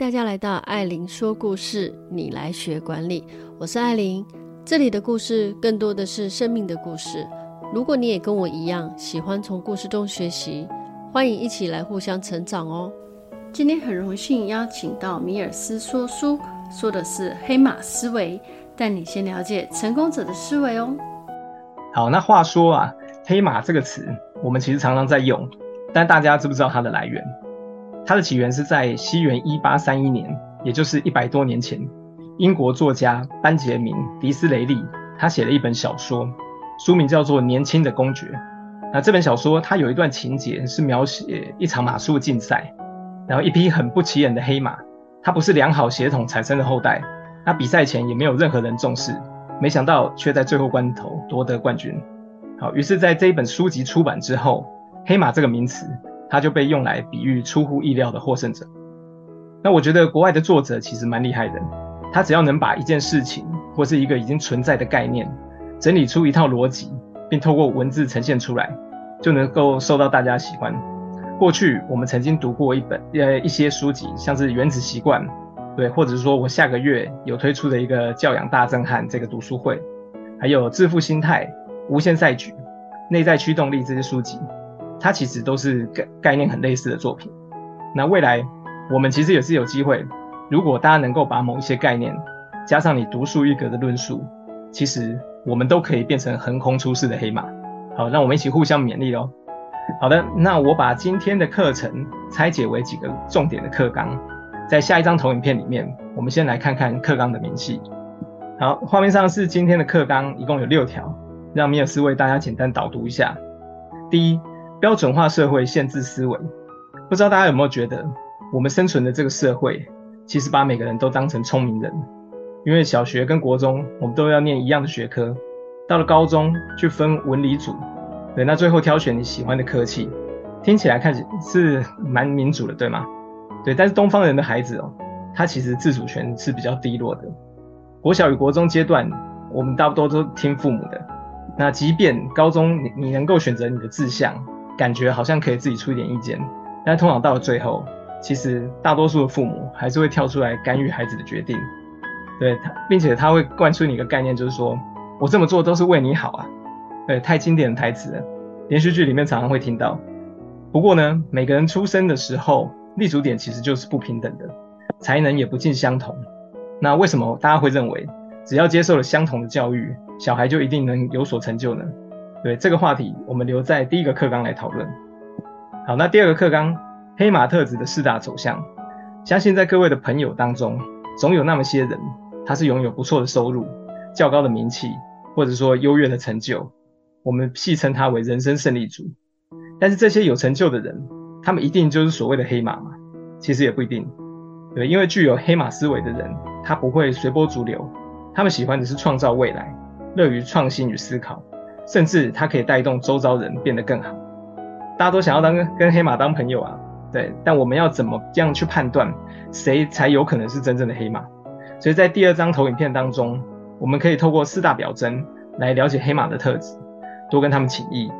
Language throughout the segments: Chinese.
大家来到艾琳说故事，你来学管理。我是艾琳，这里的故事更多的是生命的故事。如果你也跟我一样喜欢从故事中学习，欢迎一起来互相成长哦。今天很荣幸邀请到米尔斯说书，说的是黑马思维，带你先了解成功者的思维哦。好，那话说啊，黑马这个词，我们其实常常在用，但大家知不知道它的来源？它的起源是在西元一八三一年，也就是一百多年前，英国作家班杰明·迪斯雷利他写了一本小说，书名叫做《年轻的公爵》。那这本小说它有一段情节是描写一场马术竞赛，然后一匹很不起眼的黑马，它不是良好血统产生的后代，那比赛前也没有任何人重视，没想到却在最后关头夺得冠军。好，于是在这一本书籍出版之后，黑马这个名词。它就被用来比喻出乎意料的获胜者。那我觉得国外的作者其实蛮厉害的，他只要能把一件事情或是一个已经存在的概念整理出一套逻辑，并透过文字呈现出来，就能够受到大家喜欢。过去我们曾经读过一本呃一些书籍，像是《原子习惯》，对，或者是说我下个月有推出的一个教养大震撼这个读书会，还有《致富心态》《无限赛局》《内在驱动力》这些书籍。它其实都是概概念很类似的作品。那未来我们其实也是有机会，如果大家能够把某一些概念加上你独树一格的论述，其实我们都可以变成横空出世的黑马。好，让我们一起互相勉励喽。好的，那我把今天的课程拆解为几个重点的课纲，在下一张投影片里面，我们先来看看课纲的明细。好，画面上是今天的课纲，一共有六条，让米尔斯为大家简单导读一下。第一。标准化社会限制思维，不知道大家有没有觉得，我们生存的这个社会，其实把每个人都当成聪明人。因为小学跟国中，我们都要念一样的学科，到了高中去分文理组，对，那最后挑选你喜欢的科系，听起来看起是蛮民主的，对吗？对，但是东方人的孩子哦，他其实自主权是比较低落的。国小与国中阶段，我们大多都听父母的，那即便高中你你能够选择你的志向。感觉好像可以自己出一点意见，但通常到了最后，其实大多数的父母还是会跳出来干预孩子的决定，对，并且他会灌输你一个概念，就是说我这么做都是为你好啊，对，太经典的台词，连续剧里面常常会听到。不过呢，每个人出生的时候立足点其实就是不平等的，才能也不尽相同。那为什么大家会认为只要接受了相同的教育，小孩就一定能有所成就呢？对，这个话题，我们留在第一个课纲来讨论。好，那第二个课纲，黑马特质的四大走向。相信在各位的朋友当中，总有那么些人，他是拥有不错的收入、较高的名气，或者说优越的成就。我们戏称他为人生胜利组。但是这些有成就的人，他们一定就是所谓的黑马吗？其实也不一定。对，因为具有黑马思维的人，他不会随波逐流，他们喜欢的是创造未来，乐于创新与思考。甚至它可以带动周遭人变得更好。大家都想要当跟黑马当朋友啊，对。但我们要怎么样去判断谁才有可能是真正的黑马？所以在第二张投影片当中，我们可以透过四大表征来了解黑马的特质，多跟他们请益。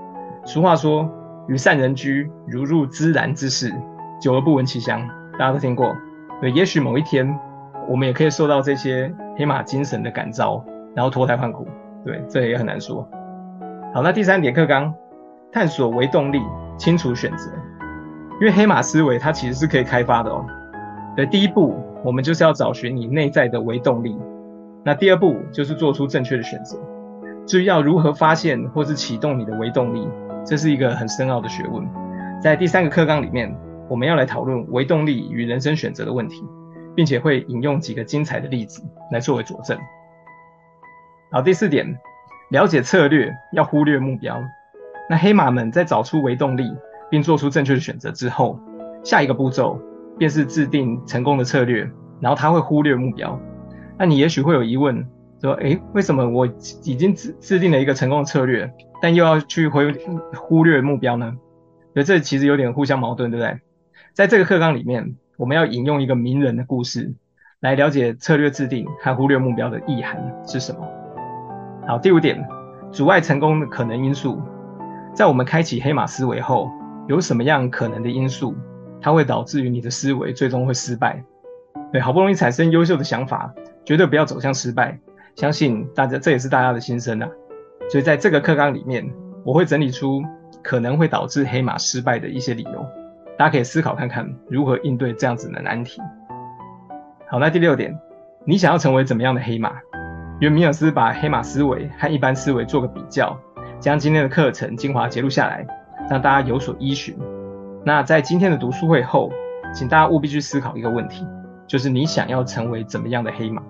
俗话说，与善人居如入芝兰之室，久而不闻其香。大家都听过。对，也许某一天我们也可以受到这些黑马精神的感召，然后脱胎换骨。对，这也很难说。好，那第三点课纲，探索为动力，清楚选择。因为黑马思维它其实是可以开发的哦。对，第一步我们就是要找寻你内在的为动力。那第二步就是做出正确的选择。至于要如何发现或是启动你的为动力，这是一个很深奥的学问。在第三个课纲里面，我们要来讨论为动力与人生选择的问题，并且会引用几个精彩的例子来作为佐证。好，第四点。了解策略，要忽略目标。那黑马们在找出微动力，并做出正确的选择之后，下一个步骤便是制定成功的策略，然后他会忽略目标。那你也许会有疑问，说：诶，为什么我已经制制定了一个成功的策略，但又要去忽忽略目标呢？所以这其实有点互相矛盾，对不对？在这个课纲里面，我们要引用一个名人的故事，来了解策略制定和忽略目标的意涵是什么。好，第五点，阻碍成功的可能因素，在我们开启黑马思维后，有什么样可能的因素，它会导致于你的思维最终会失败，对，好不容易产生优秀的想法，绝对不要走向失败。相信大家这也是大家的心声啊。所以在这个课纲里面，我会整理出可能会导致黑马失败的一些理由，大家可以思考看看如何应对这样子的难题。好，那第六点，你想要成为怎么样的黑马？因为米尔斯把黑马思维和一般思维做个比较，将今天的课程精华节录下来，让大家有所依循。那在今天的读书会后，请大家务必去思考一个问题，就是你想要成为怎么样的黑马？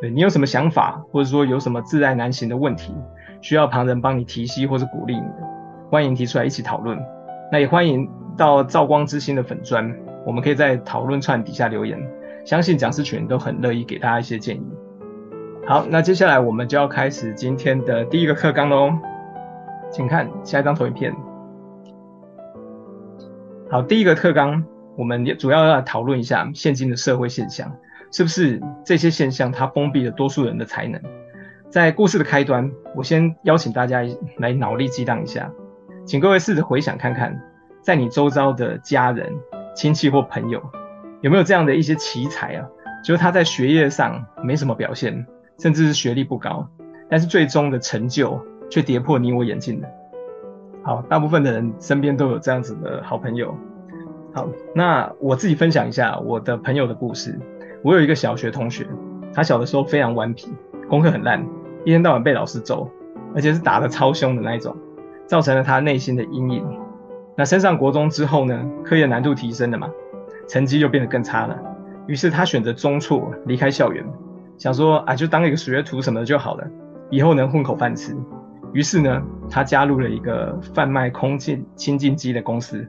对，你有什么想法，或者说有什么自在难行的问题，需要旁人帮你提携或是鼓励你的，欢迎提出来一起讨论。那也欢迎到照光之心的粉专，我们可以在讨论串底下留言。相信讲师群都很乐意给大家一些建议。好，那接下来我们就要开始今天的第一个课纲喽，请看下一张投影片。好，第一个课纲，我们主要要讨论一下现今的社会现象，是不是这些现象它封闭了多数人的才能？在故事的开端，我先邀请大家来脑力激荡一下，请各位试着回想看看，在你周遭的家人、亲戚或朋友。有没有这样的一些奇才啊？就是他在学业上没什么表现，甚至是学历不高，但是最终的成就却跌破你我眼镜的。好，大部分的人身边都有这样子的好朋友。好，那我自己分享一下我的朋友的故事。我有一个小学同学，他小的时候非常顽皮，功课很烂，一天到晚被老师揍，而且是打得超凶的那一种，造成了他内心的阴影。那升上国中之后呢，课业难度提升了嘛。成绩就变得更差了，于是他选择中辍离开校园，想说啊，就当一个学徒什么的就好了，以后能混口饭吃。于是呢，他加入了一个贩卖空气清净机的公司，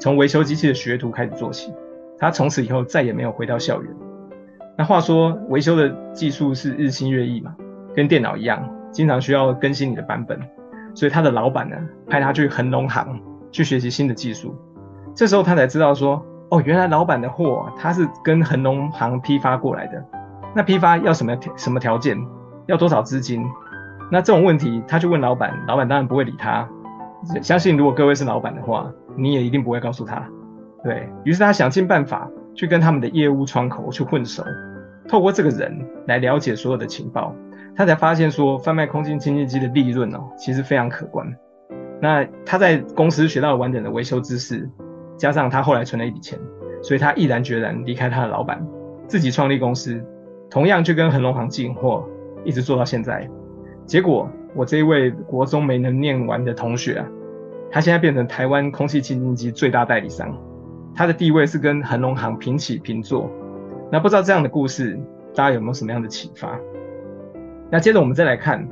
从维修机器的学徒开始做起。他从此以后再也没有回到校园。那话说，维修的技术是日新月异嘛，跟电脑一样，经常需要更新你的版本。所以他的老板呢，派他去恒隆行去学习新的技术。这时候他才知道说。哦，原来老板的货他是跟恒隆行批发过来的，那批发要什么什么条件，要多少资金？那这种问题他就问老板，老板当然不会理他。相信如果各位是老板的话，你也一定不会告诉他。对，于是他想尽办法去跟他们的业务窗口去混熟，透过这个人来了解所有的情报，他才发现说贩卖空气清净机的利润哦，其实非常可观。那他在公司学到了完整的维修知识。加上他后来存了一笔钱，所以他毅然决然离开他的老板，自己创立公司，同样去跟恒隆行进货，一直做到现在。结果我这一位国中没能念完的同学啊，他现在变成台湾空气清新机最大代理商，他的地位是跟恒隆行平起平坐。那不知道这样的故事，大家有没有什么样的启发？那接着我们再来看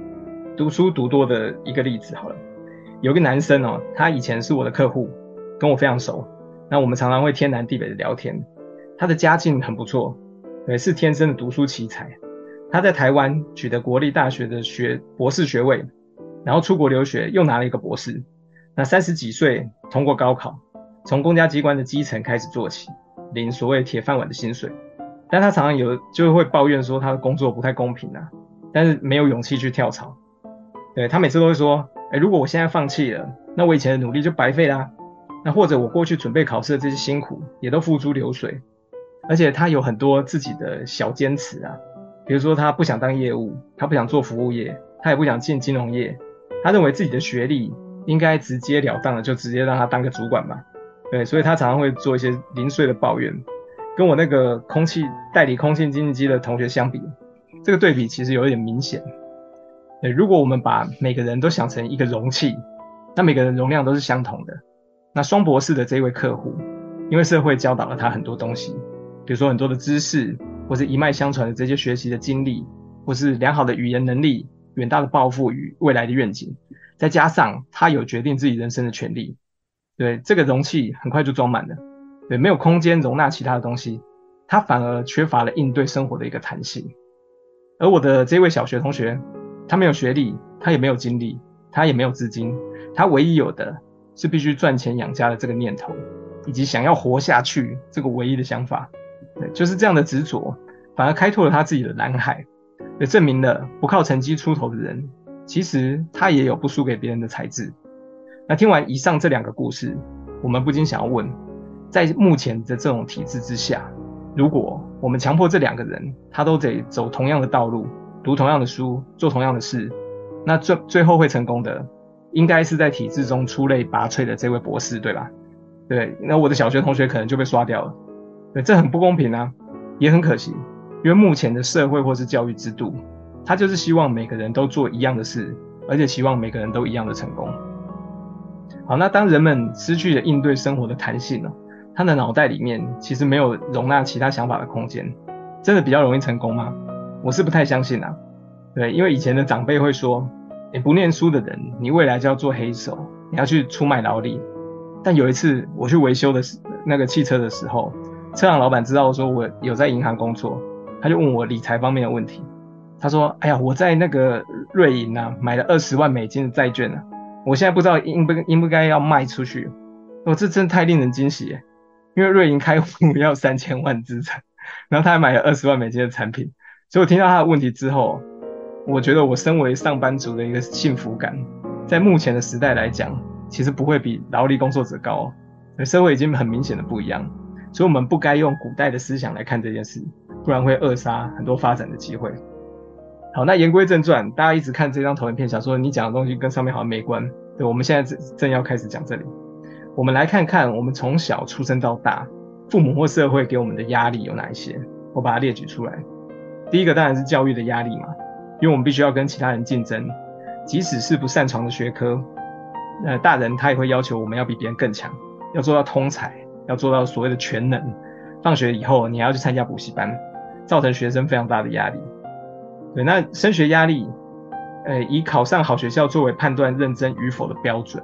读书读多的一个例子好了，有个男生哦，他以前是我的客户，跟我非常熟。那我们常常会天南地北的聊天，他的家境很不错，也是天生的读书奇才。他在台湾取得国立大学的学博士学位，然后出国留学又拿了一个博士。那三十几岁通过高考，从公家机关的基层开始做起，领所谓铁饭碗的薪水。但他常常有就会抱怨说他的工作不太公平啊，但是没有勇气去跳槽。对，他每次都会说，哎，如果我现在放弃了，那我以前的努力就白费啦。那或者我过去准备考试的这些辛苦也都付诸流水，而且他有很多自己的小坚持啊，比如说他不想当业务，他不想做服务业，他也不想进金融业，他认为自己的学历应该直截了当的就直接让他当个主管嘛，对，所以他常常会做一些零碎的抱怨，跟我那个空气代理空气经济机的同学相比，这个对比其实有一点明显。对，如果我们把每个人都想成一个容器，那每个人容量都是相同的。那双博士的这位客户，因为社会教导了他很多东西，比如说很多的知识，或是一脉相传的这些学习的经历，或是良好的语言能力、远大的抱负与未来的愿景，再加上他有决定自己人生的权利，对，这个容器很快就装满了，对，没有空间容纳其他的东西，他反而缺乏了应对生活的一个弹性。而我的这位小学同学，他没有学历，他也没有经历，他也没有资金，他唯一有的。是必须赚钱养家的这个念头，以及想要活下去这个唯一的想法，就是这样的执着，反而开拓了他自己的蓝海，也证明了不靠成绩出头的人，其实他也有不输给别人的才智。那听完以上这两个故事，我们不禁想要问，在目前的这种体制之下，如果我们强迫这两个人，他都得走同样的道路，读同样的书，做同样的事，那最最后会成功的，应该是在体制中出类拔萃的这位博士，对吧？对，那我的小学同学可能就被刷掉了，对，这很不公平啊，也很可惜，因为目前的社会或是教育制度，他就是希望每个人都做一样的事，而且希望每个人都一样的成功。好，那当人们失去了应对生活的弹性呢，他的脑袋里面其实没有容纳其他想法的空间，真的比较容易成功吗？我是不太相信啊。对，因为以前的长辈会说，你不念书的人，你未来就要做黑手，你要去出卖劳力。但有一次我去维修的时那个汽车的时候，车行老板知道说我有在银行工作，他就问我理财方面的问题。他说：“哎呀，我在那个瑞银啊买了二十万美金的债券啊，我现在不知道应不应不该要卖出去。我、哦、这真的太令人惊喜！因为瑞银开户要三千万资产，然后他还买了二十万美金的产品。所以我听到他的问题之后，我觉得我身为上班族的一个幸福感，在目前的时代来讲，其实不会比劳力工作者高。社会已经很明显的不一样，所以我们不该用古代的思想来看这件事，不然会扼杀很多发展的机会。”好，那言归正传，大家一直看这张投影片，想说你讲的东西跟上面好像没关。对，我们现在正正要开始讲这里，我们来看看我们从小出生到大，父母或社会给我们的压力有哪一些？我把它列举出来。第一个当然是教育的压力嘛，因为我们必须要跟其他人竞争，即使是不擅长的学科，呃，大人他也会要求我们要比别人更强，要做到通才，要做到所谓的全能。放学以后你还要去参加补习班，造成学生非常大的压力。对，那升学压力，呃，以考上好学校作为判断认真与否的标准。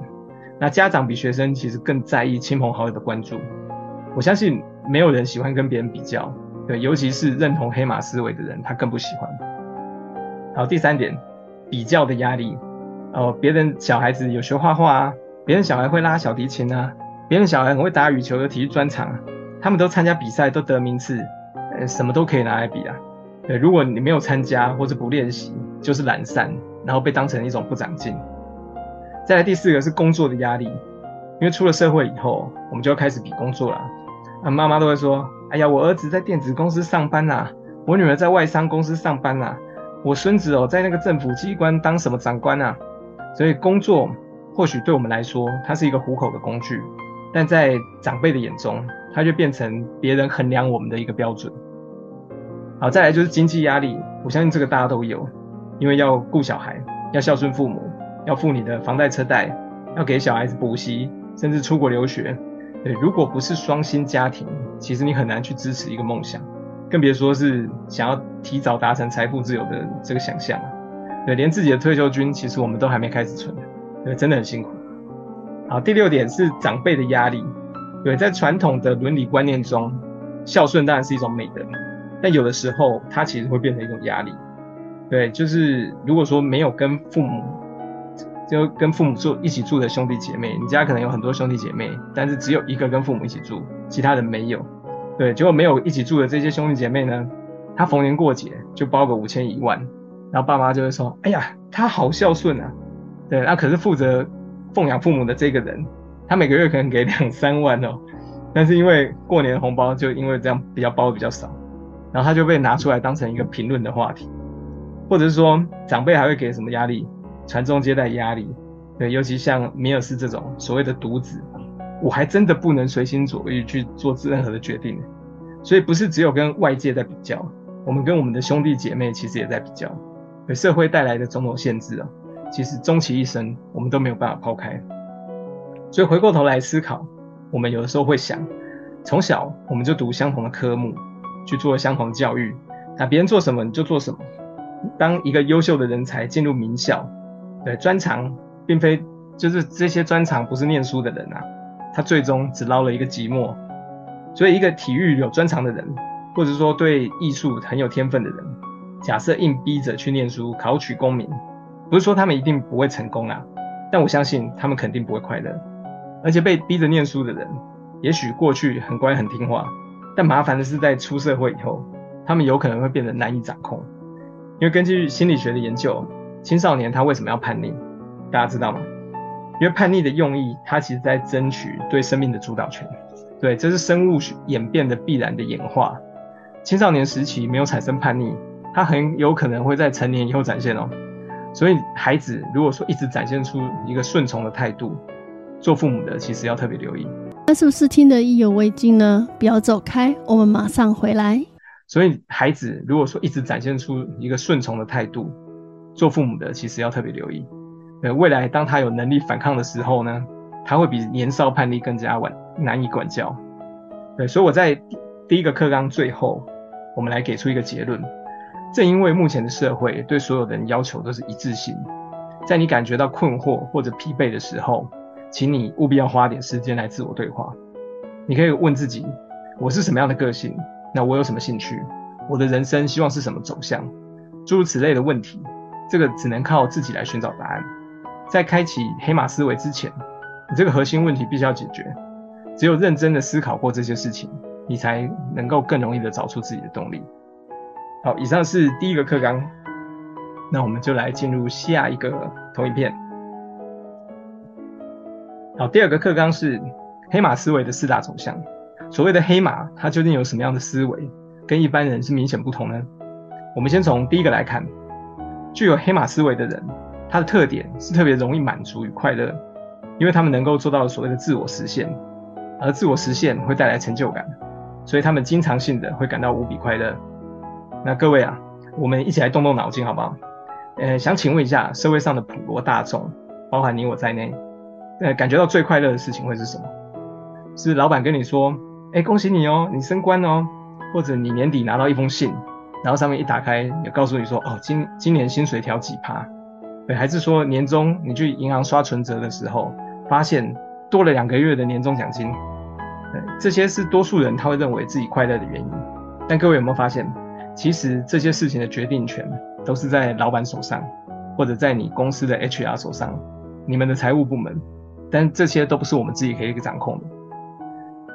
那家长比学生其实更在意亲朋好友的关注。我相信没有人喜欢跟别人比较，对，尤其是认同黑马思维的人，他更不喜欢。好，第三点，比较的压力。哦、呃，别人小孩子有学画画啊，别人小孩会拉小提琴啊，别人小孩很会打羽球的体育专长，他们都参加比赛都得名次，呃，什么都可以拿来比啊。对，如果你没有参加或者不练习，就是懒散，然后被当成一种不长进。再来第四个是工作的压力，因为出了社会以后，我们就要开始比工作了。啊，妈妈都会说：“哎呀，我儿子在电子公司上班呐，我女儿在外商公司上班呐，我孙子哦在那个政府机关当什么长官呐。”所以工作或许对我们来说，它是一个糊口的工具，但在长辈的眼中，它就变成别人衡量我们的一个标准。好，再来就是经济压力，我相信这个大家都有，因为要顾小孩，要孝顺父母，要付你的房贷车贷，要给小孩子补习，甚至出国留学。对，如果不是双薪家庭，其实你很难去支持一个梦想，更别说是想要提早达成财富自由的这个想象。对，连自己的退休金，其实我们都还没开始存，对，真的很辛苦。好，第六点是长辈的压力。对，在传统的伦理观念中，孝顺当然是一种美德。但有的时候，它其实会变成一种压力。对，就是如果说没有跟父母，就跟父母住一起住的兄弟姐妹，你家可能有很多兄弟姐妹，但是只有一个跟父母一起住，其他人没有。对，结果没有一起住的这些兄弟姐妹呢，他逢年过节就包个五千一万，然后爸妈就会说：“哎呀，他好孝顺啊。”对，那可是负责奉养父母的这个人，他每个月可能给两三万哦，但是因为过年红包就因为这样比较包的比较少。然后他就被拿出来当成一个评论的话题，或者是说长辈还会给什么压力，传宗接代压力，对，尤其像米尔斯这种所谓的独子，我还真的不能随心所欲去做任何的决定，所以不是只有跟外界在比较，我们跟我们的兄弟姐妹其实也在比较，对，社会带来的种种限制啊，其实终其一生我们都没有办法抛开，所以回过头来思考，我们有的时候会想，从小我们就读相同的科目。去做相同教育，那别人做什么你就做什么。当一个优秀的人才进入名校，对，专长并非就是这些专长不是念书的人啊，他最终只捞了一个寂寞。所以一个体育有专长的人，或者说对艺术很有天分的人，假设硬逼着去念书考取功名，不是说他们一定不会成功啊，但我相信他们肯定不会快乐。而且被逼着念书的人，也许过去很乖很听话。但麻烦的是，在出社会以后，他们有可能会变得难以掌控。因为根据心理学的研究，青少年他为什么要叛逆？大家知道吗？因为叛逆的用意，他其实在争取对生命的主导权。对，这是生物演变的必然的演化。青少年时期没有产生叛逆，他很有可能会在成年以后展现哦。所以孩子如果说一直展现出一个顺从的态度，做父母的其实要特别留意。那是不是听得意犹未尽呢？不要走开，我们马上回来。所以孩子如果说一直展现出一个顺从的态度，做父母的其实要特别留意。呃，未来当他有能力反抗的时候呢，他会比年少叛逆更加晚难以管教。对，所以我在第一个课纲最后，我们来给出一个结论。正因为目前的社会对所有的人要求都是一致性，在你感觉到困惑或者疲惫的时候，请你务必要花点时间来自我对话。你可以问自己：我是什么样的个性？那我有什么兴趣？我的人生希望是什么走向？诸如此类的问题，这个只能靠自己来寻找答案。在开启黑马思维之前，你这个核心问题必须要解决。只有认真的思考过这些事情，你才能够更容易的找出自己的动力。好，以上是第一个课纲，那我们就来进入下一个投影片。好，第二个课纲是黑马思维的四大走向。所谓的黑马，它究竟有什么样的思维，跟一般人是明显不同呢？我们先从第一个来看，具有黑马思维的人，他的特点是特别容易满足与快乐，因为他们能够做到所谓的自我实现，而自我实现会带来成就感，所以他们经常性的会感到无比快乐。那各位啊，我们一起来动动脑筋好不好？呃，想请问一下，社会上的普罗大众，包含你我在内。呃，感觉到最快乐的事情会是什么？是老板跟你说：“哎，恭喜你哦，你升官哦。”或者你年底拿到一封信，然后上面一打开，也告诉你说：“哦，今今年薪水调几趴？”对，还是说年终你去银行刷存折的时候，发现多了两个月的年终奖金？对，这些是多数人他会认为自己快乐的原因。但各位有没有发现，其实这些事情的决定权都是在老板手上，或者在你公司的 HR 手上，你们的财务部门。但这些都不是我们自己可以掌控的。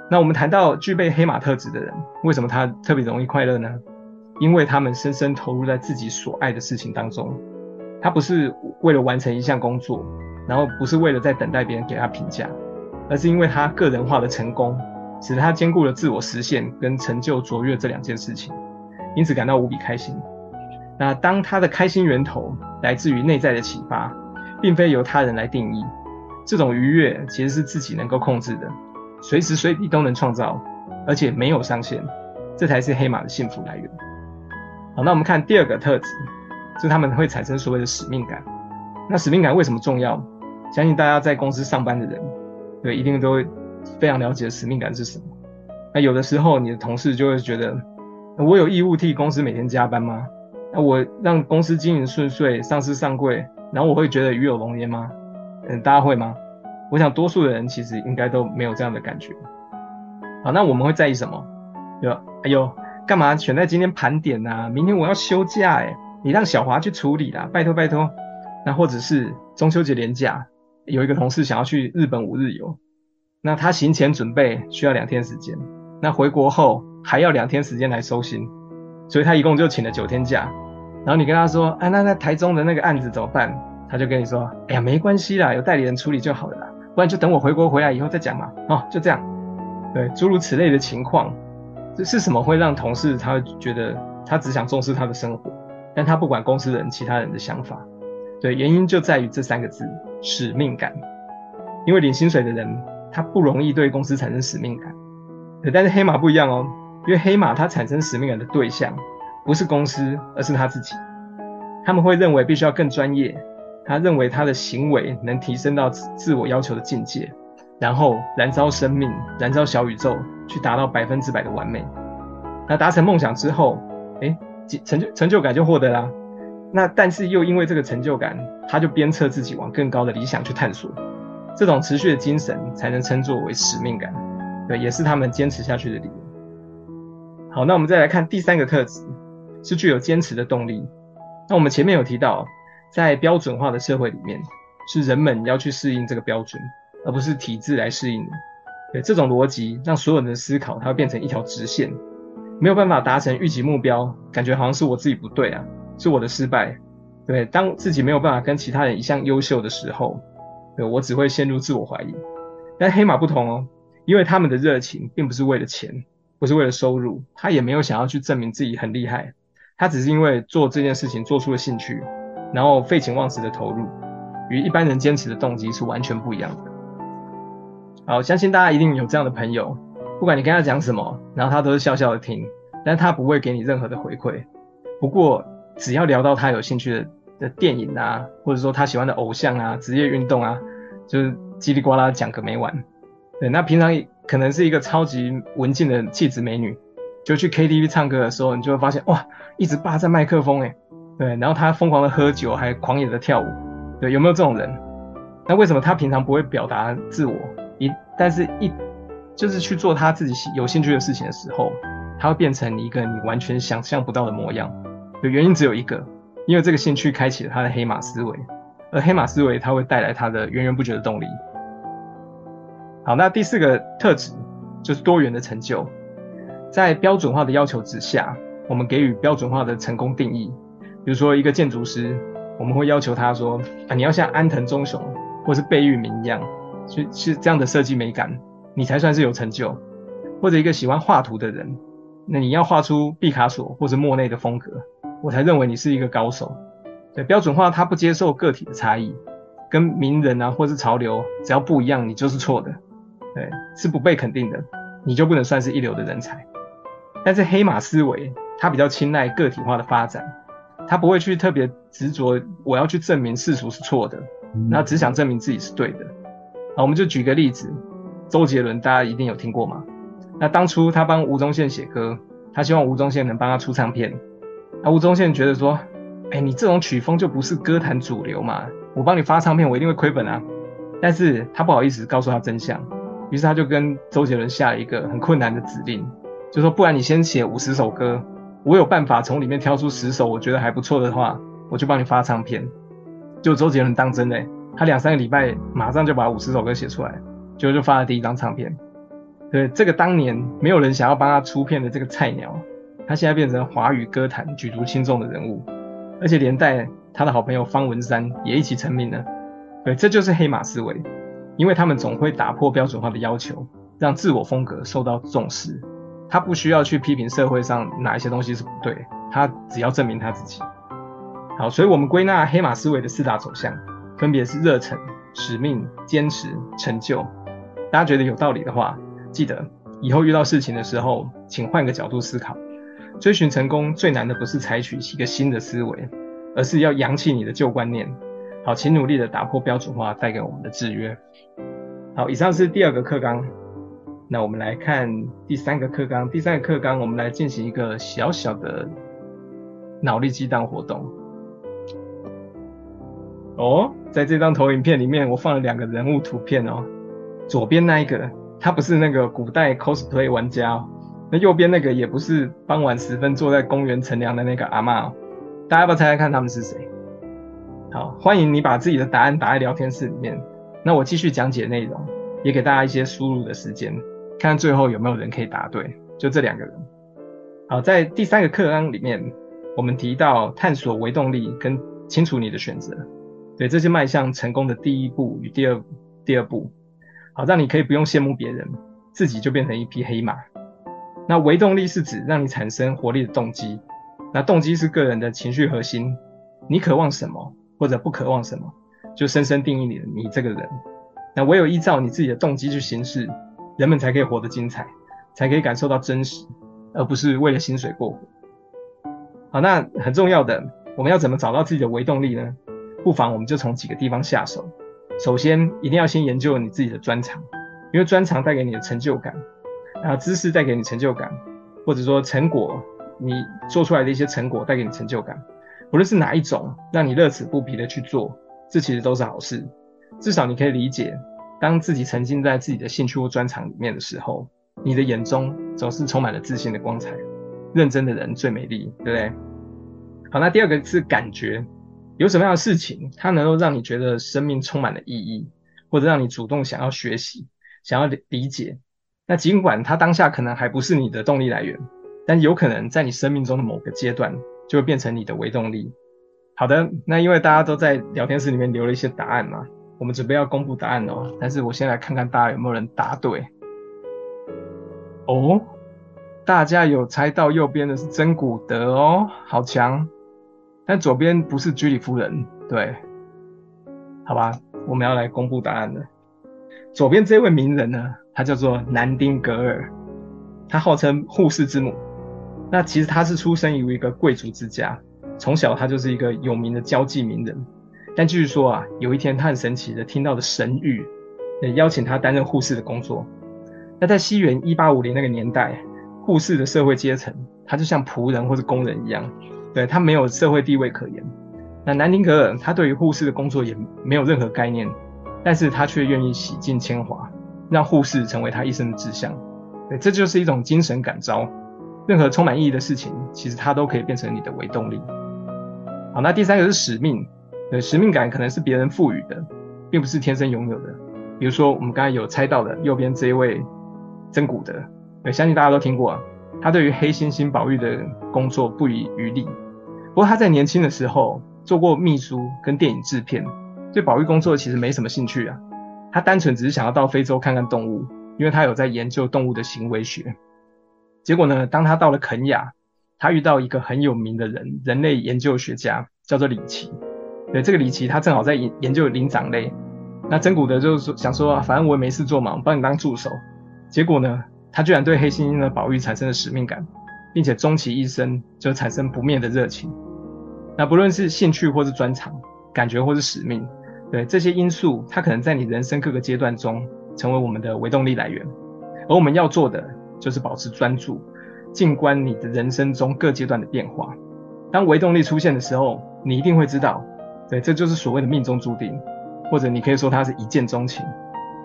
那我们谈到具备黑马特质的人，为什么他特别容易快乐呢？因为他们深深投入在自己所爱的事情当中。他不是为了完成一项工作，然后不是为了在等待别人给他评价，而是因为他个人化的成功，使他兼顾了自我实现跟成就卓越这两件事情，因此感到无比开心。那当他的开心源头来自于内在的启发，并非由他人来定义。这种愉悦其实是自己能够控制的，随时随地都能创造，而且没有上限，这才是黑马的幸福来源。好，那我们看第二个特质，就是他们会产生所谓的使命感。那使命感为什么重要？相信大家在公司上班的人，对，一定都会非常了解使命感是什么。那有的时候你的同事就会觉得，我有义务替公司每天加班吗？那我让公司经营顺遂，上市上柜，然后我会觉得鱼有龙焉吗？嗯，大家会吗？我想多数的人其实应该都没有这样的感觉。好，那我们会在意什么？有哎呦，干嘛选在今天盘点啊？明天我要休假哎，你让小华去处理啦，拜托拜托。那或者是中秋节连假，有一个同事想要去日本五日游，那他行前准备需要两天时间，那回国后还要两天时间来收心，所以他一共就请了九天假。然后你跟他说，啊，那那台中的那个案子怎么办？他就跟你说：“哎呀，没关系啦，有代理人处理就好了啦，不然就等我回国回来以后再讲嘛。”哦，就这样，对，诸如此类的情况，这是什么会让同事他会觉得他只想重视他的生活，但他不管公司人其他人的想法？对，原因就在于这三个字：使命感。因为领薪水的人他不容易对公司产生使命感，对，但是黑马不一样哦，因为黑马他产生使命感的对象不是公司，而是他自己。他们会认为必须要更专业。他认为他的行为能提升到自我要求的境界，然后燃烧生命，燃烧小宇宙，去达到百分之百的完美。那达成梦想之后，哎，成就成就感就获得了。那但是又因为这个成就感，他就鞭策自己往更高的理想去探索。这种持续的精神才能称作为使命感，对，也是他们坚持下去的理由。好，那我们再来看第三个特质，是具有坚持的动力。那我们前面有提到。在标准化的社会里面，是人们要去适应这个标准，而不是体制来适应你。对，这种逻辑让所有人的思考，它会变成一条直线，没有办法达成预期目标，感觉好像是我自己不对啊，是我的失败。对，当自己没有办法跟其他人一样优秀的时候，对，我只会陷入自我怀疑。但黑马不同哦，因为他们的热情并不是为了钱，不是为了收入，他也没有想要去证明自己很厉害，他只是因为做这件事情做出了兴趣，然后废寝忘食的投入，与一般人坚持的动机是完全不一样的。好，相信大家一定有这样的朋友，不管你跟他讲什么，然后他都是笑笑的听，但他不会给你任何的回馈。不过，只要聊到他有兴趣的的电影啊，或者说他喜欢的偶像啊、职业运动啊，就是叽里呱啦讲个没完。对，那平常可能是一个超级文静的气质美女，就去 KTV 唱歌的时候，你就会发现哇，一直霸占麦克风诶。对，然后他疯狂的喝酒，还狂野的跳舞。对，有没有这种人？那为什么他平常不会表达自我？一，但是一就是去做他自己有兴趣的事情的时候，他会变成一个你完全想象不到的模样。对，原因只有一个，因为这个兴趣开启了他的黑马思维，而黑马思维它会带来他的源源不绝的动力。好，那第四个特质就是多元的成就。在标准化的要求之下，我们给予标准化的成功定义。比如说，一个建筑师，我们会要求他说：“啊，你要像安藤忠雄或是贝聿铭一样，是是这样的设计美感，你才算是有成就。”或者一个喜欢画图的人，那你要画出毕卡索或者莫内的风格，我才认为你是一个高手。对，标准化，他不接受个体的差异，跟名人啊或是潮流，只要不一样，你就是错的。对，是不被肯定的，你就不能算是一流的人才。但是黑马思维，它比较青睐个体化的发展，它不会去特别执着我要去证明世俗是错的，那只想证明自己是对的。好，我们就举个例子，周杰伦大家一定有听过吗？那当初他帮吴宗宪写歌，他希望吴宗宪能帮他出唱片。那吴宗宪觉得说，哎、欸，你这种曲风就不是歌坛主流嘛，我帮你发唱片，我一定会亏本啊。但是他不好意思告诉他真相。于是他就跟周杰伦下了一个很困难的指令，就说不然你先写五十首歌，我有办法从里面挑出十首我觉得还不错的话，我就帮你发唱片。就周杰伦当真嘞，他两三个礼拜马上就把五十首歌写出来，就就发了第一张唱片。对，这个当年没有人想要帮他出片的这个菜鸟，他现在变成华语歌坛举足轻重的人物，而且连带他的好朋友方文山也一起成名了。对，这就是黑马思维。因为他们总会打破标准化的要求，让自我风格受到重视。他不需要去批评社会上哪一些东西是不对，他只要证明他自己。好，所以我们归纳黑马思维的四大走向，分别是热忱、使命、坚持、成就。大家觉得有道理的话，记得以后遇到事情的时候，请换个角度思考。追寻成功最难的不是采取一个新的思维，而是要扬弃你的旧观念。好，请努力的打破标准化带给我们的制约。好，以上是第二个课纲。那我们来看第三个课纲。第三个课纲，我们来进行一个小小的脑力激荡活动。哦，在这张投影片里面，我放了两个人物图片哦。左边那一个，他不是那个古代 cosplay 玩家哦。那右边那个也不是傍晚时分坐在公园乘凉的那个阿嬷哦。大家要不要猜猜看他们是谁？好，欢迎你把自己的答案打在聊天室里面。那我继续讲解内容，也给大家一些输入的时间，看看最后有没有人可以答对。就这两个人。好，在第三个课纲里面，我们提到探索微动力跟清楚你的选择，对，这是迈向成功的第一步与第二第二步。好，让你可以不用羡慕别人，自己就变成一匹黑马。那微动力是指让你产生活力的动机，那动机是个人的情绪核心，你渴望什么？或者不渴望什么，就深深定义你你这个人。那唯有依照你自己的动机去行事，人们才可以活得精彩，才可以感受到真实，而不是为了薪水过活。好，那很重要的，我们要怎么找到自己的微动力呢？不妨我们就从几个地方下手。首先，一定要先研究你自己的专长，因为专长带给你的成就感，然后知识带给你成就感，或者说成果，你做出来的一些成果带给你成就感。无论是哪一种，让你乐此不疲的去做，这其实都是好事。至少你可以理解，当自己沉浸在自己的兴趣或专长里面的时候，你的眼中总是充满了自信的光彩。认真的人最美丽，对不对？好，那第二个是感觉，有什么样的事情，它能够让你觉得生命充满了意义，或者让你主动想要学习、想要理解。那尽管它当下可能还不是你的动力来源，但有可能在你生命中的某个阶段。就会变成你的微动力。好的，那因为大家都在聊天室里面留了一些答案嘛，我们准备要公布答案哦。但是我先来看看大家有没有人答对。哦，大家有猜到右边的是珍古德哦，好强。但左边不是居里夫人，对，好吧，我们要来公布答案了。左边这位名人呢，他叫做南丁格尔，他号称护士之母。那其实他是出生于一个贵族之家，从小他就是一个有名的交际名人。但据说啊，有一天他很神奇的听到了神谕，也邀请他担任护士的工作。那在西元一八五零那个年代，护士的社会阶层，他就像仆人或是工人一样，对，他没有社会地位可言。那南丁格尔他对于护士的工作也没有任何概念。但是他却愿意洗尽铅华，让护士成为他一生的志向。对，这就是一种精神感召。任何充满意义的事情，其实它都可以变成你的微动力。好，那第三个是使命。呃，使命感可能是别人赋予的，并不是天生拥有的。比如说，我们刚才有猜到的右边这一位珍古德，对，相信大家都听过啊。他对于黑猩猩保育的工作不遗余力。不过他在年轻的时候做过秘书跟电影制片。对保育工作其实没什么兴趣啊，他单纯只是想要到非洲看看动物，因为他有在研究动物的行为学。结果呢，当他到了肯亚，他遇到一个很有名的人，人类研究学家，叫做里奇。对，这个里奇他正好在研研究灵长类。那珍古德就是说想说，啊反正我也没事做嘛，我帮你当助手。结果呢，他居然对黑猩猩的保育产生了使命感，并且终其一生就产生不灭的热情。那不论是兴趣或是专长，感觉或是使命。对这些因素，它可能在你人生各个阶段中成为我们的微动力来源，而我们要做的就是保持专注，静观你的人生中各阶段的变化。当微动力出现的时候，你一定会知道，对，这就是所谓的命中注定，或者你可以说它是一见钟情。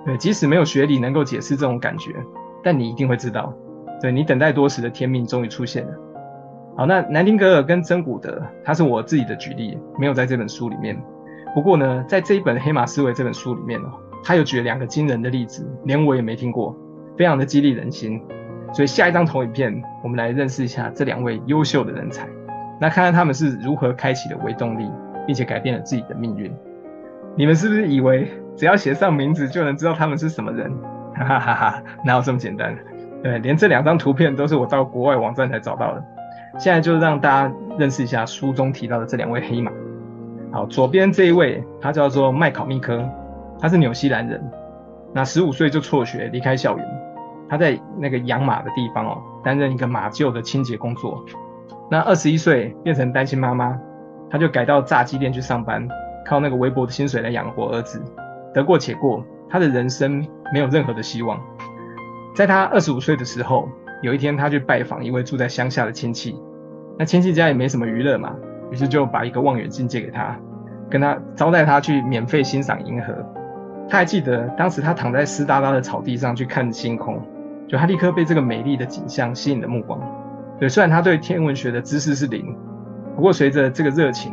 对，即使没有学理能够解释这种感觉，但你一定会知道，对，你等待多时的天命终于出现了。好，那南丁格尔跟珍古德，他是我自己的举例，没有在这本书里面。不过呢，在这一本《黑马思维》这本书里面哦，他又举了两个惊人的例子，连我也没听过，非常的激励人心。所以下一张投影片，我们来认识一下这两位优秀的人才，那看看他们是如何开启了微动力，并且改变了自己的命运。你们是不是以为只要写上名字就能知道他们是什么人？哈哈哈哈，哪有这么简单？对，连这两张图片都是我到国外网站才找到的。现在就让大家认识一下书中提到的这两位黑马。好，左边这一位，他叫做麦考密科，他是纽西兰人。那十五岁就辍学离开校园，他在那个养马的地方哦，担任一个马厩的清洁工作。那二十一岁变成单亲妈妈，他就改到炸鸡店去上班，靠那个微薄的薪水来养活儿子。得过且过，他的人生没有任何的希望。在他二十五岁的时候，有一天他去拜访一位住在乡下的亲戚，那亲戚家也没什么娱乐嘛。于是就把一个望远镜借给他，跟他招待他去免费欣赏银河。他还记得当时他躺在湿哒哒的草地上去看星空，就他立刻被这个美丽的景象吸引了目光。对，虽然他对天文学的知识是零，不过随着这个热情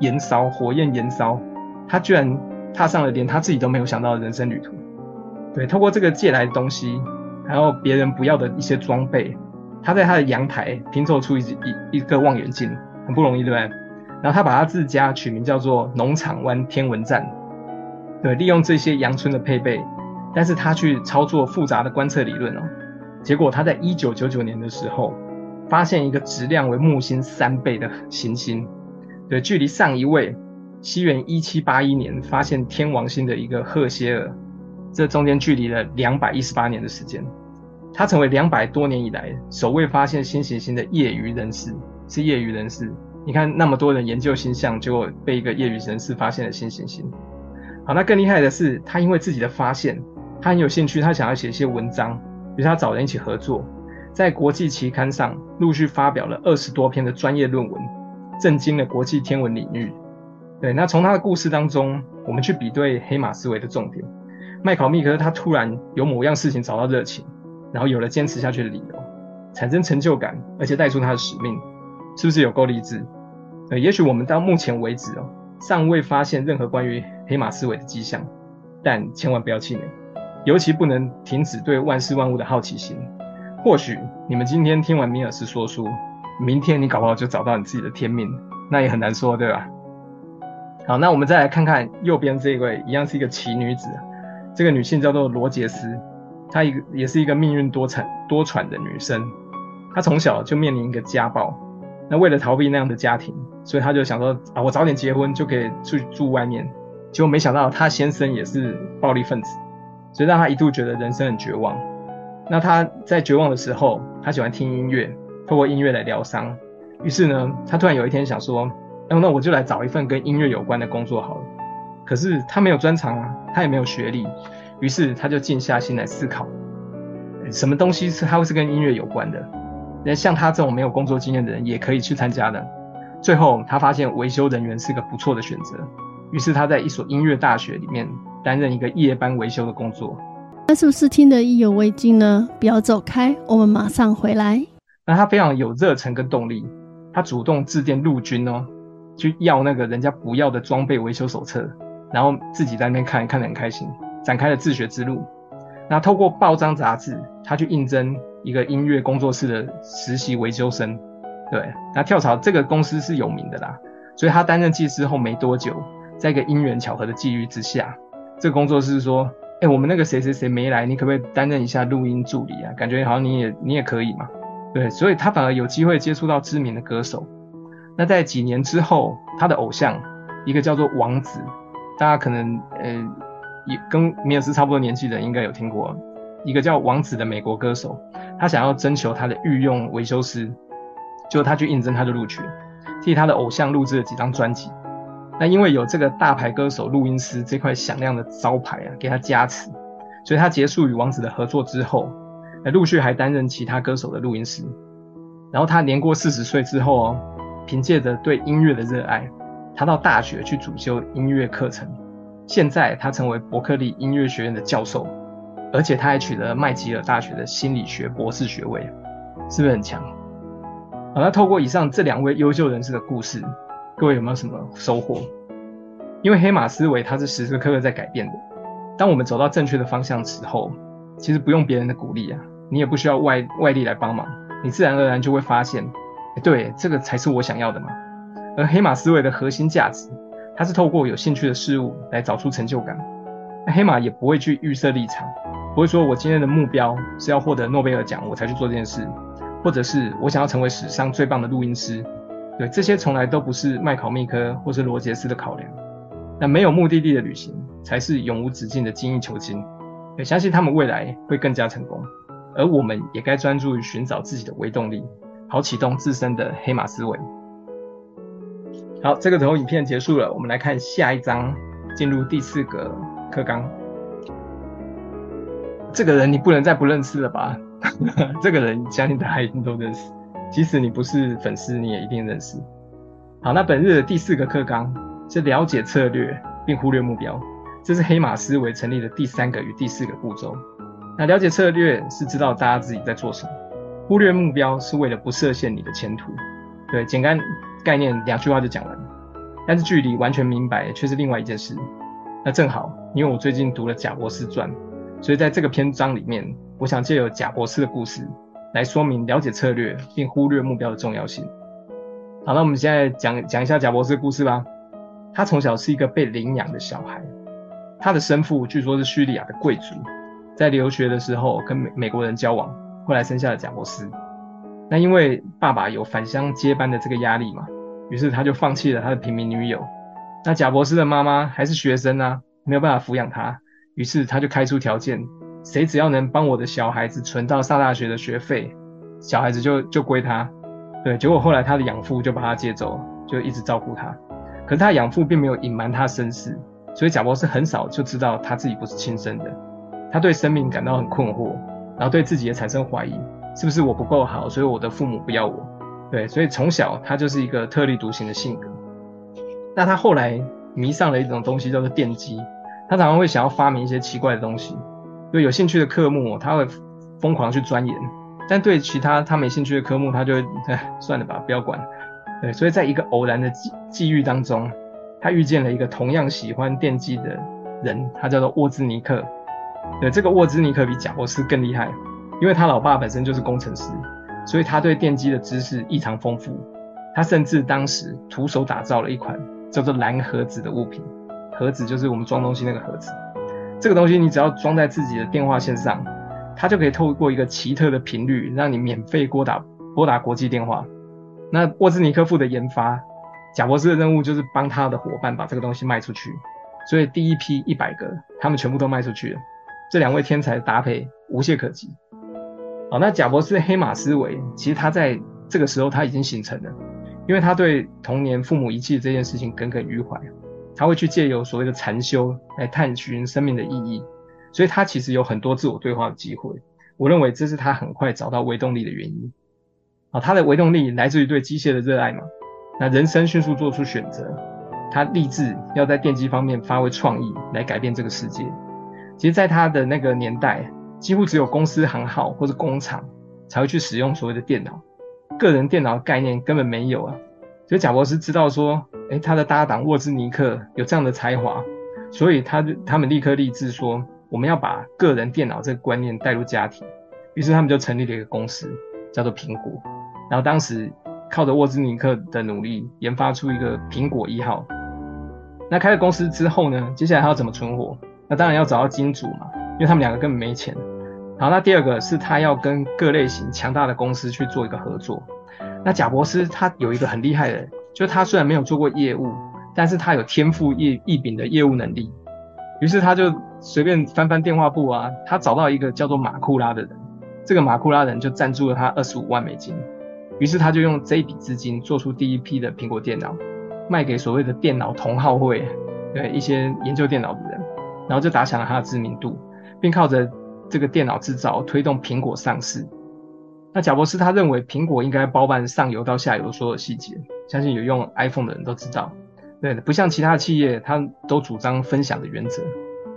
燃烧，火焰燃烧，他居然踏上了连他自己都没有想到的人生旅途。对，透过这个借来的东西，还有别人不要的一些装备，他在他的阳台拼凑出一一一个望远镜。很不容易，对不对？然后他把他自家取名叫做农场湾天文站，对，利用这些阳春的配备，但是他去操作复杂的观测理论哦，结果他在一九九九年的时候，发现一个质量为木星三倍的行星，对，距离上一位西元一七八一年发现天王星的一个赫歇尔，这中间距离了两百一十八年的时间，他成为两百多年以来首位发现新行星的业余人士。是业余人士，你看那么多人研究星象，结果被一个业余人士发现了新行星。好，那更厉害的是，他因为自己的发现，他很有兴趣，他想要写一些文章，于是他找人一起合作，在国际期刊上陆续发表了二十多篇的专业论文，震惊了国际天文领域。对，那从他的故事当中，我们去比对黑马思维的重点。麦考密科他突然有某样事情找到热情，然后有了坚持下去的理由，产生成就感，而且带出他的使命。是不是有够励志？呃，也许我们到目前为止哦，尚未发现任何关于黑马思维的迹象，但千万不要气馁，尤其不能停止对万事万物的好奇心。或许你们今天听完米尔斯说书，明天你搞不好就找到你自己的天命，那也很难说，对吧？好，那我们再来看看右边这一位，一样是一个奇女子，这个女性叫做罗杰斯，她一个也是一个命运多舛多舛的女生。她从小就面临一个家暴，那为了逃避那样的家庭，所以她就想说啊，我早点结婚就可以去住外面。结果没想到她先生也是暴力分子，所以让他一度觉得人生很绝望。那他在绝望的时候，他喜欢听音乐，透过音乐来疗伤。于是呢，他突然有一天想说，那那我就来找一份跟音乐有关的工作好了。可是他没有专长啊，他也没有学历，于是他就静下心来思考，什么东西是他会是跟音乐有关的？那像他这种没有工作经验的人也可以去参加的。最后他发现维修人员是个不错的选择，于是他在一所音乐大学里面担任一个夜班维修的工作。那是不是听得意犹未尽呢？不要走开，我们马上回来。那他非常有热忱跟动力，他主动致电陆军哦，去要那个人家不要的装备维修手册，然后自己在那边看，看得很开心，展开了自学之路。那透过报章杂志，他去应征一个音乐工作室的实习维修生。对，那跳槽这个公司是有名的啦，所以他担任技师后没多久，在一个因缘巧合的际遇之下，这工作室说。哎，我们那个谁谁谁没来，你可不可以担任一下录音助理啊？感觉好像你也你也可以嘛。对，所以他反而有机会接触到知名的歌手。那在几年之后，他的偶像一个叫做王子，大家可能呃也跟米尔斯差不多年纪的人应该有听过，一个叫王子的美国歌手，他想要征求他的御用维修师，就他去应征，他就录取，替他的偶像录制了几张专辑。那因为有这个大牌歌手录音师这块响亮的招牌啊，给他加持，所以他结束与王子的合作之后，那陆续还担任其他歌手的录音师。然后他年过四十岁之后哦，凭借着对音乐的热爱，他到大学去主修音乐课程。现在他成为伯克利音乐学院的教授，而且他还取得麦吉尔大学的心理学博士学位，是不是很强？好，那透过以上这两位优秀人士的故事。各位有没有什么收获？因为黑马思维它是时时刻刻在改变的。当我们走到正确的方向时候，其实不用别人的鼓励啊，你也不需要外外力来帮忙，你自然而然就会发现，对，这个才是我想要的嘛。而黑马思维的核心价值，它是透过有兴趣的事物来找出成就感。那黑马也不会去预设立场，不会说我今天的目标是要获得诺贝尔奖我才去做这件事，或者是我想要成为史上最棒的录音师。对，这些从来都不是麦考密科或是罗杰斯的考量。那没有目的地的旅行才是永无止境的精益求精。也相信他们未来会更加成功，而我们也该专注于寻找自己的微动力，好启动自身的黑马思维。好，这个时候影片结束了，我们来看下一章，进入第四个课纲。这个人你不能再不认识了吧？这个人相信大家一定都认识。即使你不是粉丝，你也一定认识。好，那本日的第四个课纲是了解策略并忽略目标，这是黑马思维成立的第三个与第四个步骤。那了解策略是知道大家自己在做什么，忽略目标是为了不设限你的前途。对，简单概念两句话就讲完了。但是距离完全明白却是另外一件事。那正好，因为我最近读了贾博士传，所以在这个篇章里面，我想借由贾博士的故事。来说明了解策略并忽略目标的重要性。好，那我们现在讲讲一下贾博士的故事吧。他从小是一个被领养的小孩，他的生父据说是叙利亚的贵族，在留学的时候跟美美国人交往，后来生下了贾博士。那因为爸爸有返乡接班的这个压力嘛，于是他就放弃了他的平民女友。那贾博士的妈妈还是学生啊，没有办法抚养他，于是他就开出条件。谁只要能帮我的小孩子存到上大学的学费，小孩子就就归他。对，结果后来他的养父就把他接走，就一直照顾他。可是他养父并没有隐瞒他身世，所以贾伯斯很少就知道他自己不是亲生的。他对生命感到很困惑，然后对自己也产生怀疑，是不是我不够好，所以我的父母不要我？对，所以从小他就是一个特立独行的性格。那他后来迷上了一种东西叫做电机，他常常会想要发明一些奇怪的东西。对有兴趣的科目，他会疯狂去钻研；但对其他他没兴趣的科目，他就会哎算了吧，不要管。对，所以在一个偶然的际际遇当中，他遇见了一个同样喜欢电机的人，他叫做沃兹尼克。对，这个沃兹尼克比贾伯斯更厉害，因为他老爸本身就是工程师，所以他对电机的知识异常丰富。他甚至当时徒手打造了一款叫做蓝盒子的物品，盒子就是我们装东西那个盒子。这个东西你只要装在自己的电话线上，它就可以透过一个奇特的频率，让你免费拨打拨打国际电话。那沃兹尼克夫的研发，贾伯斯的任务就是帮他的伙伴把这个东西卖出去。所以第一批一百个，他们全部都卖出去了。这两位天才的搭配无懈可击。好，那贾伯斯的黑马思维，其实他在这个时候他已经形成了，因为他对童年父母遗弃这件事情耿耿于怀，他会去借由所谓的禅修来探寻生命的意义，所以他其实有很多自我对话的机会。我认为这是他很快找到微动力的原因。好，他的微动力来自于对机械的热爱嘛，那人生迅速做出选择，他立志要在电机方面发挥创意来改变这个世界。其实，在他的那个年代，几乎只有公司行号或者工厂才会去使用所谓的电脑，个人电脑概念根本没有啊。所以贾伯斯知道说，诶，他的搭档沃兹尼克有这样的才华，所以他他们立刻立志说，我们要把个人电脑这个观念带入家庭。于是他们就成立了一个公司，叫做苹果。然后当时靠着沃兹尼克的努力，研发出一个苹果一号。那开了公司之后呢，接下来他要怎么存活？那当然要找到金主嘛。因为他们两个根本没钱。好，那第二个是他要跟各类型强大的公司去做一个合作。那贾伯斯他有一个很厉害的，就他虽然没有做过业务，但是他有天赋异异禀的业务能力。于是他就随便翻翻电话簿啊，他找到一个叫做马库拉的人。这个马库拉人就赞助了他二十五万美金。于是他就用这一笔资金做出第一批的苹果电脑，卖给所谓的电脑同好会，对一些研究电脑的人。然后就打响了他的知名度。并靠着这个电脑制造推动苹果上市。那贾博士他认为苹果应该包办上游到下游所有细节，相信有用 iPhone 的人都知道。对，不像其他企业，他都主张分享的原则。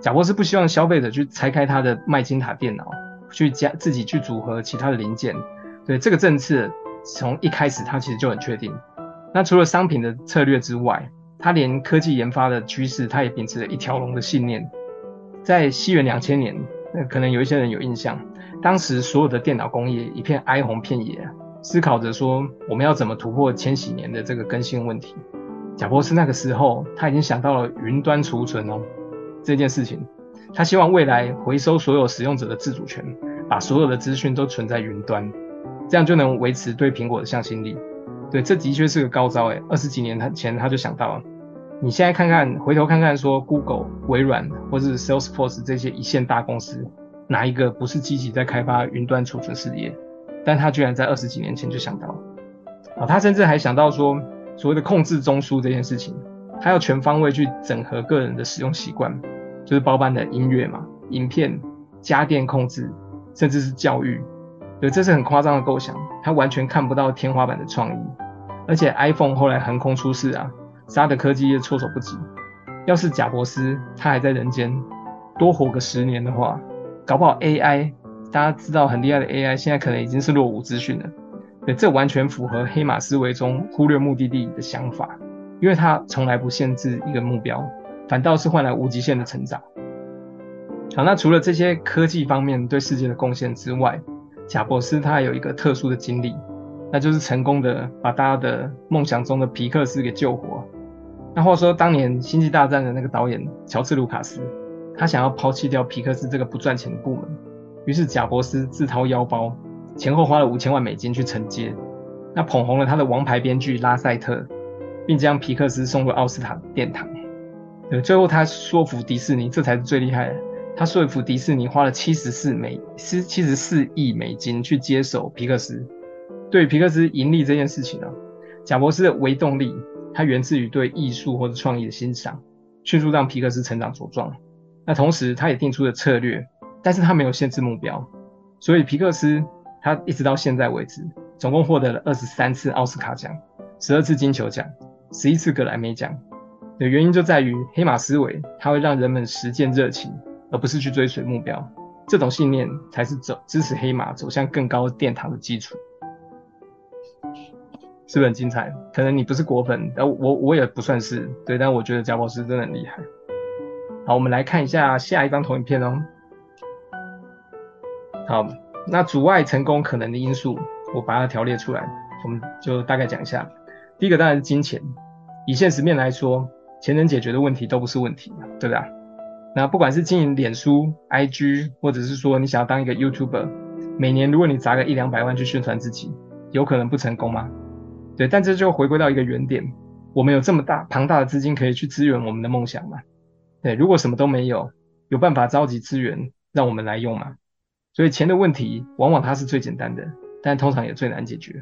贾博士不希望消费者去拆开他的麦金塔电脑，去加自己去组合其他的零件。对，这个政策从一开始他其实就很确定。那除了商品的策略之外，他连科技研发的趋势，他也秉持了一条龙的信念。在西元两千年，那可能有一些人有印象，当时所有的电脑工业一片哀鸿遍野，思考着说我们要怎么突破千禧年的这个更新问题。贾博士那个时候他已经想到了云端储存哦这件事情，他希望未来回收所有使用者的自主权，把所有的资讯都存在云端，这样就能维持对苹果的向心力。对，这的确是个高招诶，二十几年前他就想到了。你现在看看，回头看看，说 Google、微软或是 Salesforce 这些一线大公司，哪一个不是积极在开发云端储存事业？但他居然在二十几年前就想到了。啊，他甚至还想到说，所谓的控制中枢这件事情，他要全方位去整合个人的使用习惯，就是包办的音乐嘛、影片、家电控制，甚至是教育。对，这是很夸张的构想，他完全看不到天花板的创意。而且 iPhone 后来横空出世啊。杀的科技业措手不及。要是贾伯斯他还在人间，多活个十年的话，搞不好 AI，大家知道很厉害的 AI，现在可能已经是落伍资讯了。对，这完全符合黑马思维中忽略目的地的想法，因为它从来不限制一个目标，反倒是换来无极限的成长。好，那除了这些科技方面对世界的贡献之外，贾博斯他还有一个特殊的经历，那就是成功的把大家的梦想中的皮克斯给救活。那话说，当年《星际大战》的那个导演乔治·卢卡斯，他想要抛弃掉皮克斯这个不赚钱的部门，于是贾伯斯自掏腰包，前后花了五千万美金去承接，那捧红了他的王牌编剧拉塞特，并将皮克斯送入奥斯卡殿堂。对，最后他说服迪士尼，这才是最厉害的。他说服迪士尼花了七十四美七七十四亿美金去接手皮克斯。对皮克斯盈利这件事情呢，贾伯斯的微动力。它源自于对艺术或者创意的欣赏，迅速让皮克斯成长茁壮。那同时，他也定出了策略，但是他没有限制目标，所以皮克斯他一直到现在为止，总共获得了二十三次奥斯卡奖，十二次金球奖，十一次格莱美奖。的原因就在于黑马思维，它会让人们实践热情，而不是去追随目标。这种信念才是走支持黑马走向更高殿堂的基础。是不是很精彩？可能你不是果粉，但我我也不算是，对，但我觉得贾伯斯真的很厉害。好，我们来看一下下一张投影片哦。好，那阻碍成功可能的因素，我把它条列出来，我们就大概讲一下。第一个当然是金钱，以现实面来说，钱能解决的问题都不是问题，对吧？那不管是经营脸书、IG，或者是说你想要当一个 YouTuber，每年如果你砸个一两百万去宣传自己。有可能不成功吗？对，但这就回归到一个原点，我们有这么大庞大的资金可以去支援我们的梦想吗？对，如果什么都没有，有办法召集资源让我们来用吗？所以钱的问题往往它是最简单的，但通常也最难解决。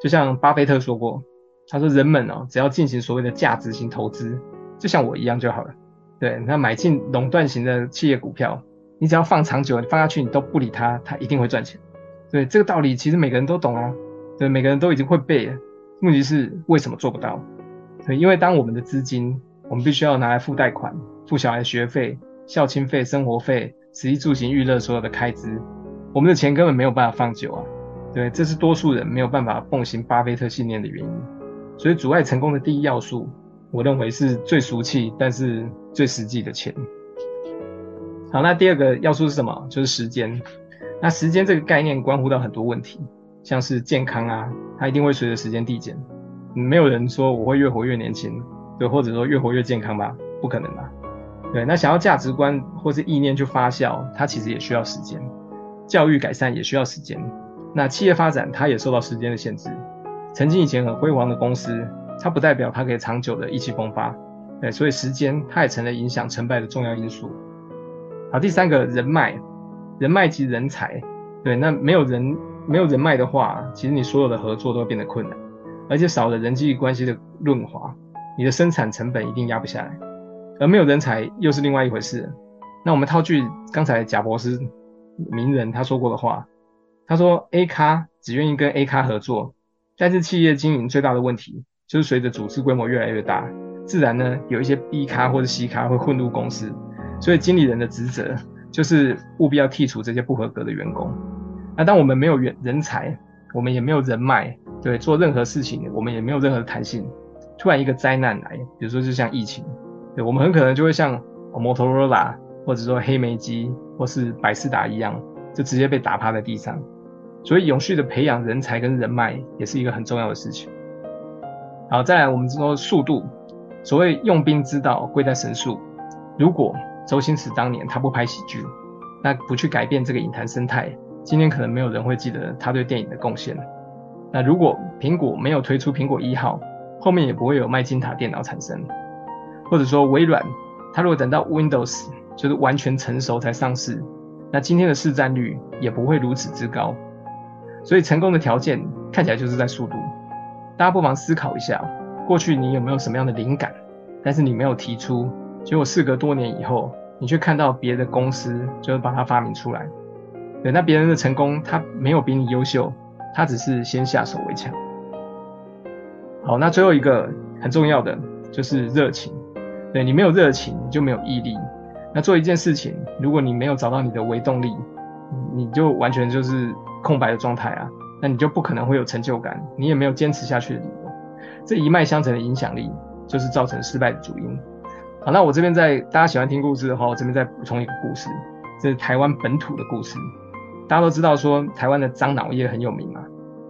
就像巴菲特说过，他说人们哦，只要进行所谓的价值型投资，就像我一样就好了。对，那买进垄断型的企业股票，你只要放长久，你放下去你都不理它，它一定会赚钱。对，这个道理其实每个人都懂啊，对，每个人都已经会背了。问题是为什么做不到？对，因为当我们的资金，我们必须要拿来付贷款、付小孩学费、孝亲费、生活费、食衣住行娱乐所有的开支，我们的钱根本没有办法放久啊。对，这是多数人没有办法奉行巴菲特信念的原因。所以，阻碍成功的第一要素，我认为是最俗气但是最实际的钱。好，那第二个要素是什么？就是时间。那时间这个概念关乎到很多问题，像是健康啊，它一定会随着时间递减。没有人说我会越活越年轻，对，或者说越活越健康吧？不可能吧？对，那想要价值观或是意念去发酵，它其实也需要时间。教育改善也需要时间。那企业发展它也受到时间的限制。曾经以前很辉煌的公司，它不代表它可以长久的意气风发。对，所以时间它也成了影响成败的重要因素。好，第三个人脉，人脉及人才。对，那没有人没有人脉的话，其实你所有的合作都会变得困难，而且少了人际关系的润滑，你的生产成本一定压不下来。而没有人才又是另外一回事。那我们套句刚才贾博士名人他说过的话。他说：“A 咖只愿意跟 A 咖合作，但是企业经营最大的问题就是随着组织规模越来越大，自然呢有一些 B 咖或者 C 咖会混入公司，所以经理人的职责就是务必要剔除这些不合格的员工。那当我们没有人人才，我们也没有人脉，对，做任何事情我们也没有任何的弹性。突然一个灾难来，比如说就像疫情，对，我们很可能就会像摩托罗拉或者说黑莓机或是百事达一样，就直接被打趴在地上。”所以，永续的培养人才跟人脉也是一个很重要的事情。好，再来，我们说速度。所谓用兵之道，贵在神速。如果周星驰当年他不拍喜剧，那不去改变这个影坛生态，今天可能没有人会记得他对电影的贡献。那如果苹果没有推出苹果一号，后面也不会有麦金塔电脑产生。或者说微软，它如果等到 Windows 就是完全成熟才上市，那今天的市占率也不会如此之高。所以成功的条件看起来就是在速度。大家不妨思考一下，过去你有没有什么样的灵感，但是你没有提出，结果事隔多年以后，你却看到别的公司就是把它发明出来。对，那别人的成功，他没有比你优秀，他只是先下手为强。好，那最后一个很重要的就是热情。对，你没有热情，你就没有毅力。那做一件事情，如果你没有找到你的微动力，你就完全就是。空白的状态啊，那你就不可能会有成就感，你也没有坚持下去的理由。这一脉相承的影响力，就是造成失败的主因。好，那我这边在大家喜欢听故事的话，我这边再补充一个故事，这是台湾本土的故事。大家都知道说台湾的樟脑业很有名嘛，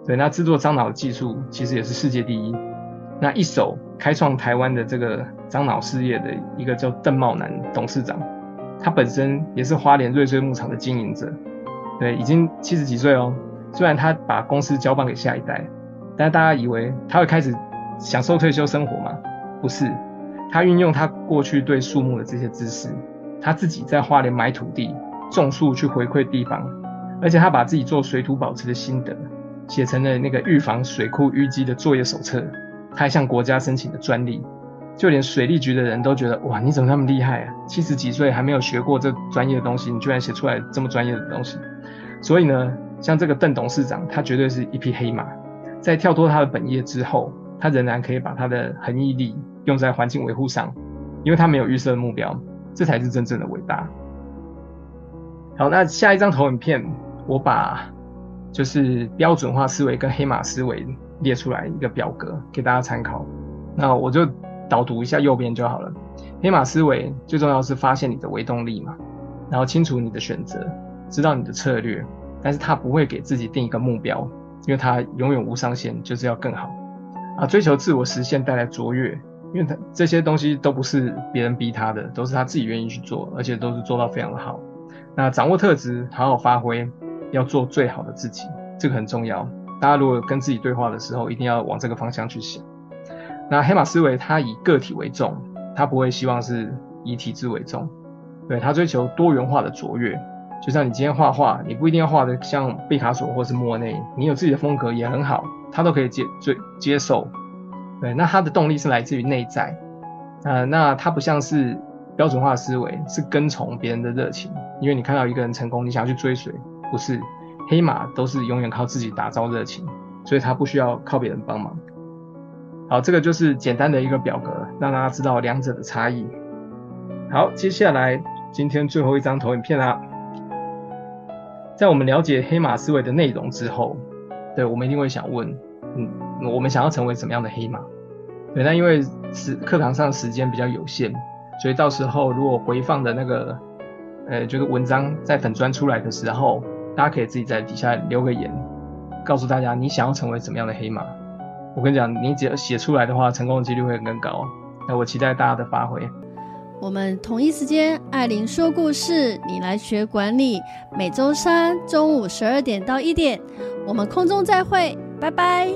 对，那制作樟脑的技术其实也是世界第一。那一手开创台湾的这个樟脑事业的一个叫邓茂南董事长，他本身也是花莲瑞穗牧场的经营者。对，已经七十几岁哦。虽然他把公司交棒给下一代，但大家以为他会开始享受退休生活吗？不是，他运用他过去对树木的这些知识，他自己在花莲买土地种树去回馈地方，而且他把自己做水土保持的心得写成了那个预防水库淤积的作业手册，他还向国家申请了专利，就连水利局的人都觉得哇，你怎么那么厉害啊？七十几岁还没有学过这专业的东西，你居然写出来这么专业的东西。所以呢，像这个邓董事长，他绝对是一匹黑马。在跳脱他的本业之后，他仍然可以把他的恒毅力用在环境维护上，因为他没有预设的目标，这才是真正的伟大。好，那下一张投影片，我把就是标准化思维跟黑马思维列出来一个表格给大家参考。那我就导读一下右边就好了。黑马思维最重要是发现你的微动力嘛，然后清楚你的选择。知道你的策略，但是他不会给自己定一个目标，因为他永远无上限，就是要更好啊，追求自我实现带来卓越，因为他这些东西都不是别人逼他的，都是他自己愿意去做，而且都是做到非常的好。那掌握特质，好好发挥，要做最好的自己，这个很重要。大家如果跟自己对话的时候，一定要往这个方向去想。那黑马思维它以个体为重，它不会希望是以体制为重，对，它追求多元化的卓越。就像你今天画画，你不一定要画的像毕卡索或是莫内，你有自己的风格也很好，他都可以接接接受。对，那他的动力是来自于内在，呃，那他不像是标准化思维，是跟从别人的热情。因为你看到一个人成功，你想要去追随，不是。黑马都是永远靠自己打造热情，所以他不需要靠别人帮忙。好，这个就是简单的一个表格，让大家知道两者的差异。好，接下来今天最后一张投影片啦。在我们了解黑马思维的内容之后，对，我们一定会想问，嗯，我们想要成为什么样的黑马？对，那因为时课堂上时间比较有限，所以到时候如果回放的那个，呃，就是文章在粉专出来的时候。大家可以自己在底下留个言，告诉大家你想要成为怎么样的黑马。我跟你讲，你只要写出来的话，成功的几率会更高。那我期待大家的发挥。我们同一时间，艾琳说故事，你来学管理。每周三中午十二点到一点，我们空中再会，拜拜。